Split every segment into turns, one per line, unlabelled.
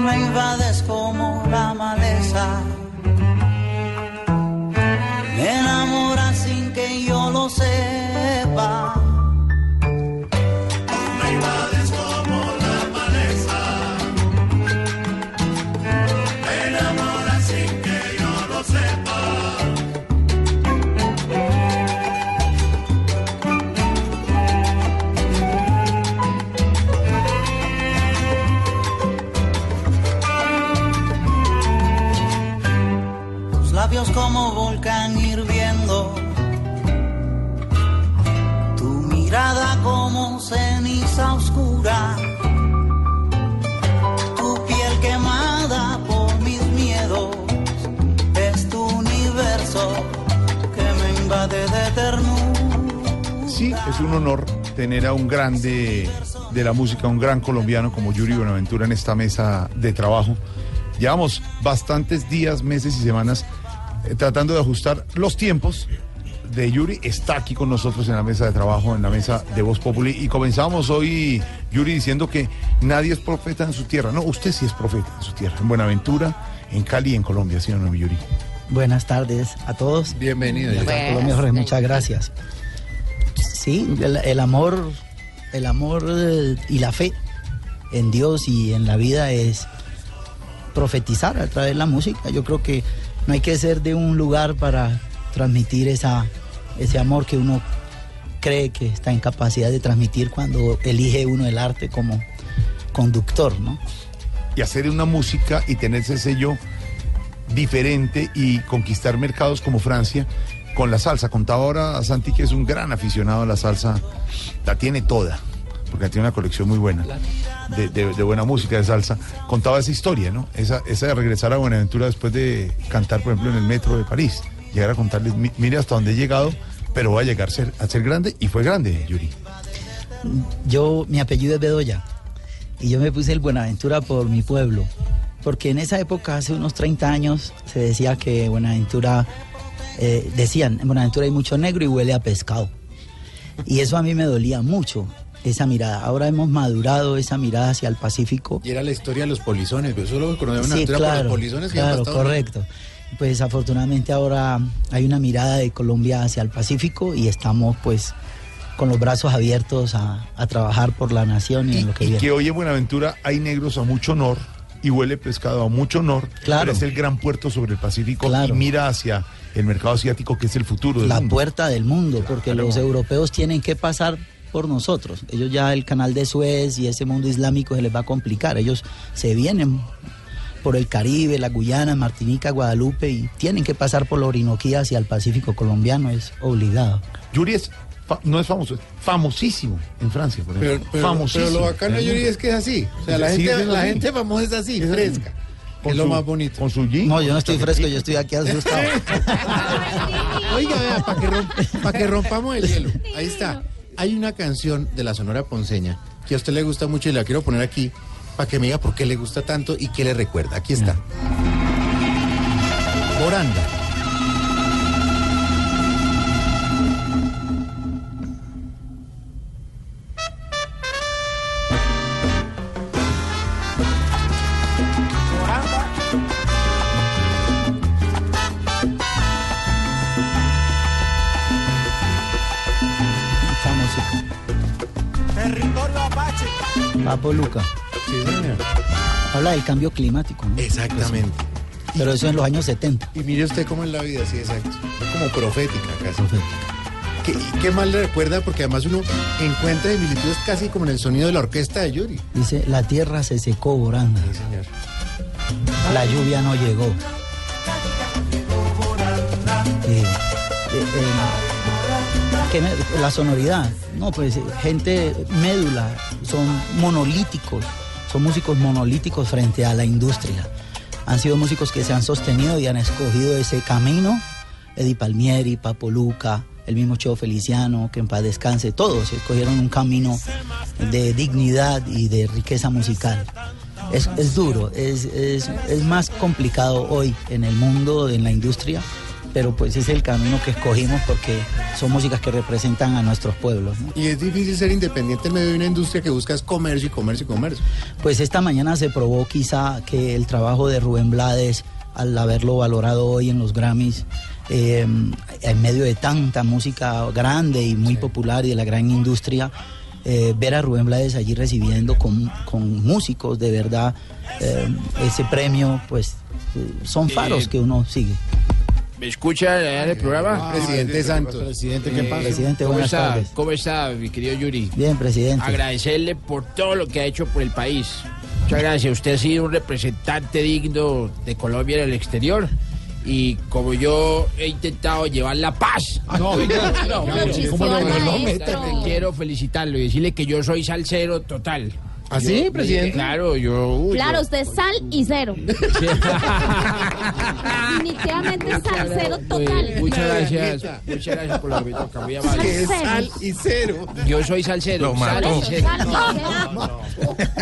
me invades como la maleza.
Sí, es un honor tener a un grande de la música, un gran colombiano como Yuri Buenaventura en esta mesa de trabajo. Llevamos bastantes días, meses y semanas eh, tratando de ajustar los tiempos de Yuri. Está aquí con nosotros en la mesa de trabajo, en la mesa de Voz Populi. Y comenzamos hoy, Yuri, diciendo que nadie es profeta en su tierra. No, usted sí es profeta en su tierra, en Buenaventura, en Cali en Colombia, ¿sí o no, Yuri?
Buenas tardes a todos.
Bienvenido.
Y a
Yuri.
Colombia, Jorge, muchas gracias. Sí, el, el amor, el amor eh, y la fe en Dios y en la vida es profetizar a través de la música. Yo creo que no hay que ser de un lugar para transmitir esa, ese amor que uno cree que está en capacidad de transmitir cuando elige uno el arte como conductor, ¿no?
y hacer una música y tener ese sello diferente y conquistar mercados como Francia con la salsa. Contaba ahora a Santi que es un gran aficionado a la salsa, la tiene toda, porque tiene una colección muy buena de, de- buena música de salsa. Contaba esa historia, ¿no? Esa, esa de regresar a Buenaventura después de cantar, por ejemplo, en el metro de París. Llegar a contarles, "Mi- mire hasta dónde he llegado, pero va a llegar a ser, a ser grande y fue grande, Yuri.
Yo, mi apellido es Bedoya y yo me puse el Buenaventura por mi pueblo, porque en esa época, hace unos 30 años, se decía que Buenaventura, eh, decían, en Buenaventura hay mucho negro y huele a pescado. Y eso a mí me dolía mucho, esa mirada. Ahora hemos madurado esa mirada hacia el Pacífico.
Y era la historia de los polizones, pero solo conocemos una
Sí,
por
claro,
los polizones que
claro, correcto. Pues afortunadamente ahora hay una mirada de Colombia hacia el Pacífico y estamos pues con los brazos abiertos a, a trabajar por la nación y,
Y,
en lo que
y
viene.
que hoy en Buenaventura hay negros a mucho honor y huele pescado a mucho honor.
Claro.
pero es el gran puerto sobre el Pacífico
Claro.
y mira hacia el mercado asiático que es el futuro del
la
mundo.
puerta del mundo, porque los europeos tienen que pasar por nosotros. Ellos ya el canal de Suez y ese mundo islámico se les va a complicar. Ellos se vienen por el Caribe, la Guyana, Martinica, Guadalupe y tienen que pasar por la Orinoquía hacia el Pacífico colombiano, es obligado.
Yuri es no es famoso, es famosísimo en Francia, por
Pero,
ejemplo.
pero,
famosísimo.
pero lo bacano,
mundo.
es que es así. O sea, la gente, la
así.
gente famosa es así,
Es así.
fresca.
Con
es lo
su-
más bonito.
Con su jean.
No, yo no estoy fresco, yo estoy aquí asustado.
Oiga, vea, para que, romp- pa' que rompamos el hielo. Ahí está. Hay una canción de la Sonora Ponceña que a usted le gusta mucho y la quiero poner aquí para que me diga por qué le gusta tanto y qué le recuerda. Aquí está. Moranda.
Papo Luca.
Sí, señor.
Habla del cambio climático, ¿no?
Exactamente.
Pero eso en los años 70.
Y mire usted cómo es la vida, sí, exacto. Es como profética casi. ¿Qué, y qué más le recuerda? Porque además uno encuentra similitudes casi como en el sonido de la orquesta de Yuri.
Dice, la tierra se secó, Boranda.
Sí, señor.
La lluvia no llegó. Eh, eh, eh, ¿qué me- la sonoridad, no, pues gente médula, son monolíticos, son músicos monolíticos frente a la industria. Han sido músicos que se han sostenido y han escogido ese camino. Eddie Palmieri, Papo Luca, el mismo Cheo Feliciano, que en paz descanse, todos escogieron un camino de dignidad y de riqueza musical. Es, es duro, es, es más complicado hoy en el mundo, en la industria, pero pues es el camino que escogimos porque son músicas que representan a nuestros pueblos. ¿no?
Y es difícil ser independiente en medio de una industria que busca es comercio y comercio y comercio.
Pues esta mañana se probó quizá que el trabajo de Rubén Blades, al haberlo valorado hoy en los Grammys, eh, en medio de tanta música grande y muy popular y de la gran industria, eh, ver a Rubén Blades allí recibiendo con, con músicos de verdad eh, ese premio, pues son faros que uno sigue.
¿Me escucha allá en el programa?
Presidente Santos.
Presidente, ¿qué pasa?
Presidente,
¿Cómo
buenas
está?
tardes.
¿Cómo está, mi querido Yuri?
Bien, presidente.
Agradecerle por todo lo que ha hecho por el país. Muchas gracias. Usted ha sido un representante digno de Colombia en el exterior. Y como yo he intentado llevar la paz,
No, venga,
no,
pero, ¿cómo lo- no meta?
quiero felicitarlo y decirle que yo soy salsero total.
¿Así,
Yo-
presidente?
Claro, yo. uy,
Claro,
yo-
usted es sal y cero. Definitivamente salsero total.
Muchas gracias. Muchas gracias por lo que me toca. Muy amable.
Que es sal y cero.
Yo soy salsero. sal y cero.
Sal cero.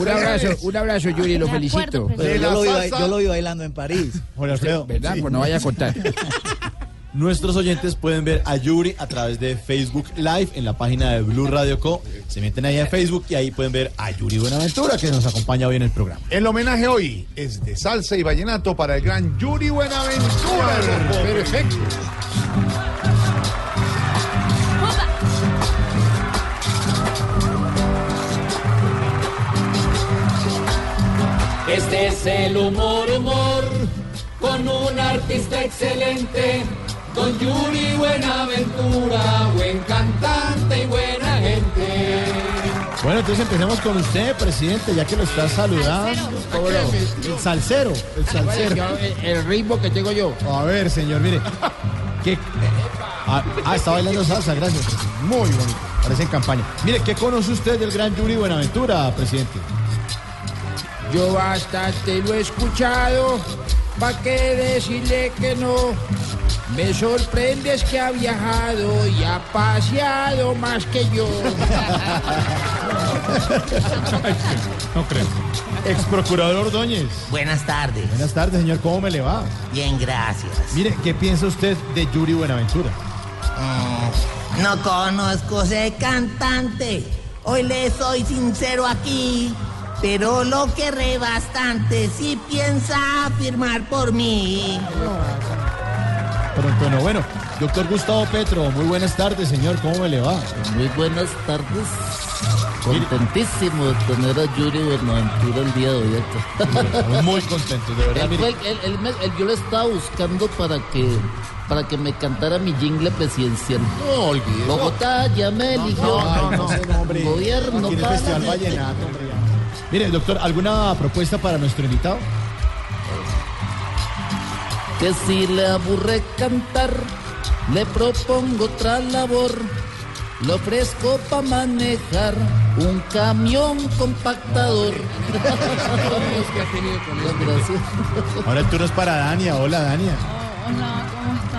Un abrazo, un abrazo, Yuri, lo felicito.
yo,
la
lo vi,
salsa-
yo lo vi bailando en París.
¿Verdad? Pues no vaya a contar.
nuestros oyentes pueden ver a Yuri a través de Facebook Live en la página de Blue Radio Co. Se meten ahí en Facebook y ahí pueden ver a Yuri Buenaventura que nos acompaña hoy en el programa.
El homenaje hoy es de salsa y vallenato para el gran Yuri Buenaventura.
Perfecto.
Este es el humor, humor, con un artista excelente, don Yuri Buenaventura, buen cantante y buena gente.
Bueno, entonces empecemos con usted, presidente, ya que lo está saludando. El salsero, el salsero.
Yo, el, el ritmo que tengo yo.
A ver, señor, mire. ¿Qué? Ah, ah, está bailando salsa, gracias. Muy bonito. Parece en campaña. Mire, ¿qué conoce usted del gran Yuri Buenaventura, presidente?
Yo bastante lo he escuchado. ¿Pa' qué decirle que no? Me sorprende es que ha viajado y ha paseado más que yo.
No creo. Ex procurador Ordóñez.
Buenas tardes.
Buenas tardes, señor. ¿Cómo me le va?
Bien, gracias.
Mire, ¿qué piensa usted de Yuri Buenaventura?
Mm, no conozco ese cantante. Hoy le soy sincero aquí. Pero lo querré bastante si piensa firmar por mí.
Pronto no. Bueno, doctor Gustavo Petro, muy buenas tardes, señor. ¿Cómo me le va?
Muy buenas tardes. Contentísimo de tener a Yuri Buenaventura el día de hoy acá.
Muy contento, de verdad.
Él fue él- él yo lo estaba buscando para que para que me cantara mi jingle presidencial.
No olvides.
Bogotá ya me eligió.
No, no, hombre.
Gobierno
Aquí en el
para
Festival
la gente.
Vallenato, hombre, ya. Mire, doctor, ¿alguna propuesta para nuestro invitado?
Que si le aburre cantar, le propongo otra labor. Le ofrezco para manejar un camión compactador. Gracias.
Ahora el turno es para Dania. Hola, Dania.
Hola, ¿cómo? Mejor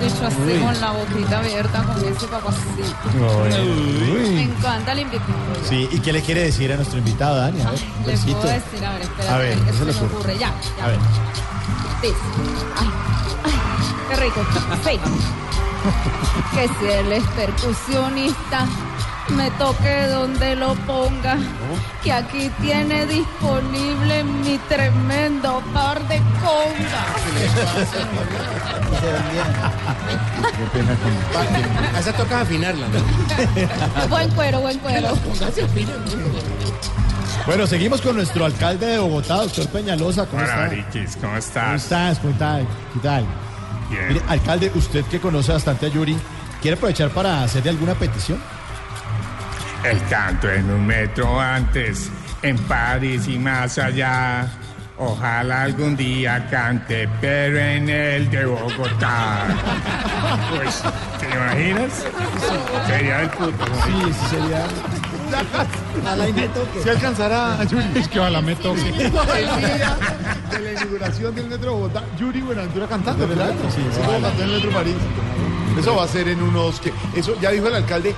dicho, así
Uy.
con la boquita abierta con ese papacito. Me
Uy.
encanta el invitado.
Sí, ¿y qué le quiere decir a nuestro invitado, Dania? A ver, un
Le
besito.
puedo decir, a ver, espérate,
A ver,
¿qué
¿qué se le
me
ocurre?
ocurre? Ya, ya.
A ver.
Dice, ay, ay, qué rico. Sí. que si él es percusionista, me toque donde lo ponga. Que aquí tiene disponible mi tremendo par de congas.
Esa toca afinarla, ¿no?
buen cuero, buen cuero.
Bueno, seguimos con nuestro alcalde de Bogotá, doctor Peñalosa. ¿Cómo
Hola,
está?
¿cómo
¿Cómo
estás?
estás? ¿Cómo tal? ¿Qué tal?
Bien.
Mire, alcalde, usted que conoce bastante a Yuri, ¿quiere aprovechar para hacerle alguna petición?
El canto en un metro antes, en París y más allá. Ojalá algún día cante, pero en el de Bogotá. Pues, ¿te imaginas? Sería el puto. ¿no?
Sí, sí sería.
Ojalá y me toque.
¿Se alcanzará, Yuri?
Es que ojalá me toque.
El día de la inauguración del Metro de Bogotá, Yuri Buenaventura cantando, ¿verdad?
Sí,
sí, como cantó en el Metro París. Eso va a ser en unos... que Eso ya dijo el alcalde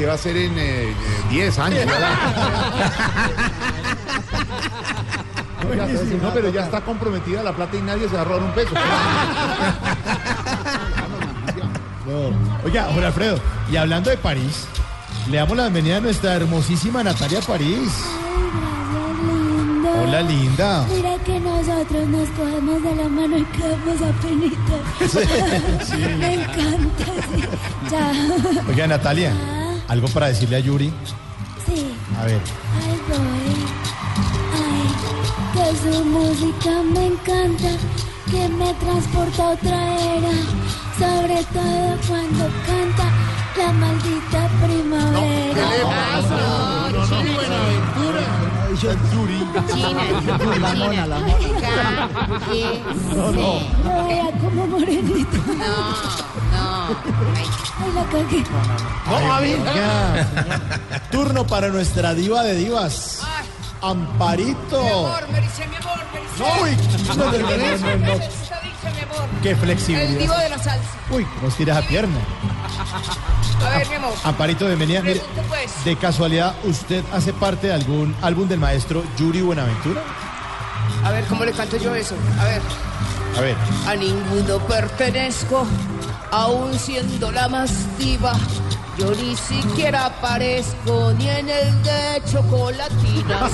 que va a ser en eh, eh, 10 años, no, pero ya está comprometida la plata y nadie se va a robar un peso.
No. Oiga, Jorge Alfredo, y hablando de París, le damos la bienvenida a nuestra hermosísima Natalia París. Hola, linda.
Mira que nosotros nos cogemos de la mano y quedamos apenitas.
Sí.
Me encanta, sí. Chao.
Oiga, Natalia, algo para decirle a Yuri.
Sí,
A ver.
ahí voy. Ay, que su música me encanta, que me transporta a otra era. Sobre todo cuando canta la maldita primavera.
¿Qué le pasa?
No, no,
Yuri
no.
Buenaventura.
Yuri.
China, la mona, la mona.
No, Lo vea como morenito.
No,
Ay, la cagué.
Ay, oiga. Turno para nuestra diva de divas. Amparito.
me dice mi amor, me dice.
No, uy, no, no, no, no, no, no. Qué
El divo
flexibilidad.
de la salsa.
Uy, cómo estira esa pierna.
A ver, mi amor.
Amparito, bienvenida. Mire,
pues.
de casualidad, ¿usted hace parte de algún álbum del maestro Yuri Buenaventura?
A ver, ¿cómo le canto yo eso? A ver.
A ver.
A ninguno pertenezco, aún siendo la más diva. Yo ni siquiera aparezco ni en el de chocolatinas.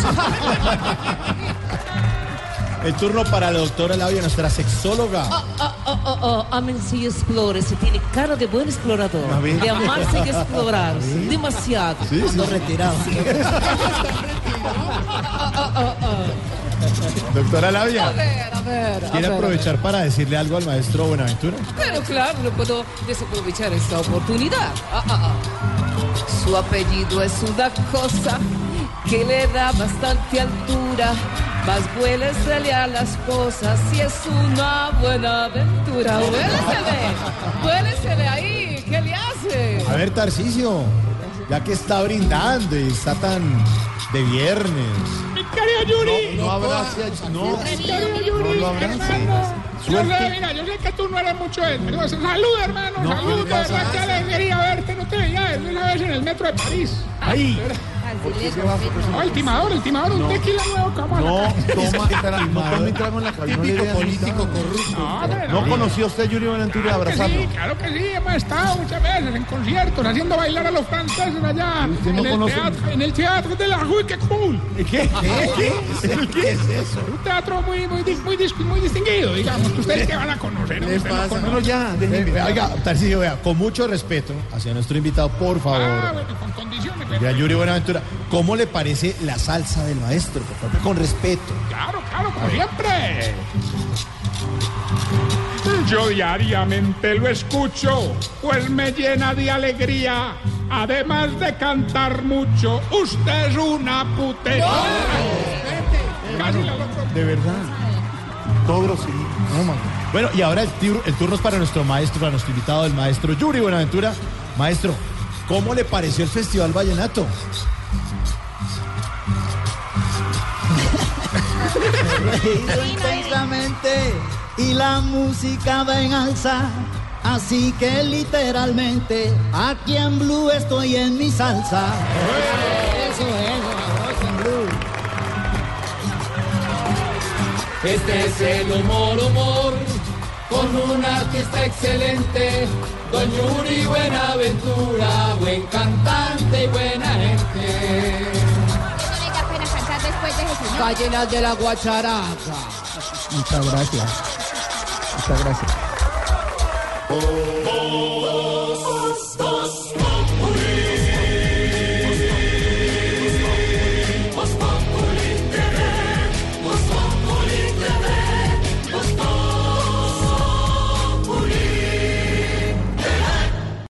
El turno para la doctora Labia, nuestra sexóloga.
Ah, ah, ah, ah, ah, ámense y. Tiene cara de buen explorador. De amarse y explorar. Demasiado.
Sí, sí.
Cuando retirado.
Doctora
A
Labia,
ver, a ver. a
¿quiere
ver.
aprovechar para decirle algo al maestro Buenaventura?
Pero claro, no puedo desaprovechar esta oportunidad. Ah, ah, ah. Su apellido es una cosa que le da bastante altura. Más vuélesele a las cosas si es una buena aventura. Vuélesele, vuélesele ahí. ¿Qué le hace?
A ver, Tarcisio, ya que está brindando y está tan de viernes.
Mi querido Yuri.
No abrace, no,
Mi querido Yuri,
no
hermano. Yo sé, mira, yo sé que tú no eres mucho de pero Salud, hermano,
No,
salud,
¿qué
de verdad, alegría verte. No te veía desde una vez en el metro de París.
Ahí.
No, el timador, el timador, un tequila nuevo.
No, toma, no trago en la cabina. No, le
Típico
dé
político
amistad.
corrupto.
No, de
¿No
verdad.
conoció a usted Yuri Buenaventura
Claro que
abrazarlo?
sí, claro que sí, hemos estado muchas veces en conciertos, haciendo bailar a los franceses allá,
¿Usted no
en, el teatro, en el teatro de la Rue que cool.
¿Qué? ¿Qué? ¿Qué? ¿Qué es eso?
Un teatro muy, muy, dis- muy, dis- muy distinguido, digamos, que ustedes que van a conocer.
¿Qué
no
ya,
Oiga, Tarcisio, vea, con mucho respeto hacia nuestro invitado, por
Ah,
favor.
bueno, con condiciones.
Ya, Yuri Buenaventura, ¿cómo le parece la salsa del maestro? Con respeto.
Claro, claro, como siempre. Yo diariamente lo escucho, pues me llena de alegría. Además de cantar mucho, usted es una putera. Casi la logro.
De verdad. Todo grosero. No.
Bueno, y ahora el, el turno es para nuestro maestro, para nuestro invitado, el maestro Yuri Buenaventura. Maestro, ¿cómo le pareció el Festival Vallenato?
Reído intensamente y la música va en alza. Así que literalmente aquí en Blue estoy en mi salsa. Eso es, en Blue.
Este es el humor, humor, con un artista excelente, Don Yuri Buenaventura, buen cantante y buena gente.
Gallinas de la guacharaca.
Muchas gracias. Muchas gracias.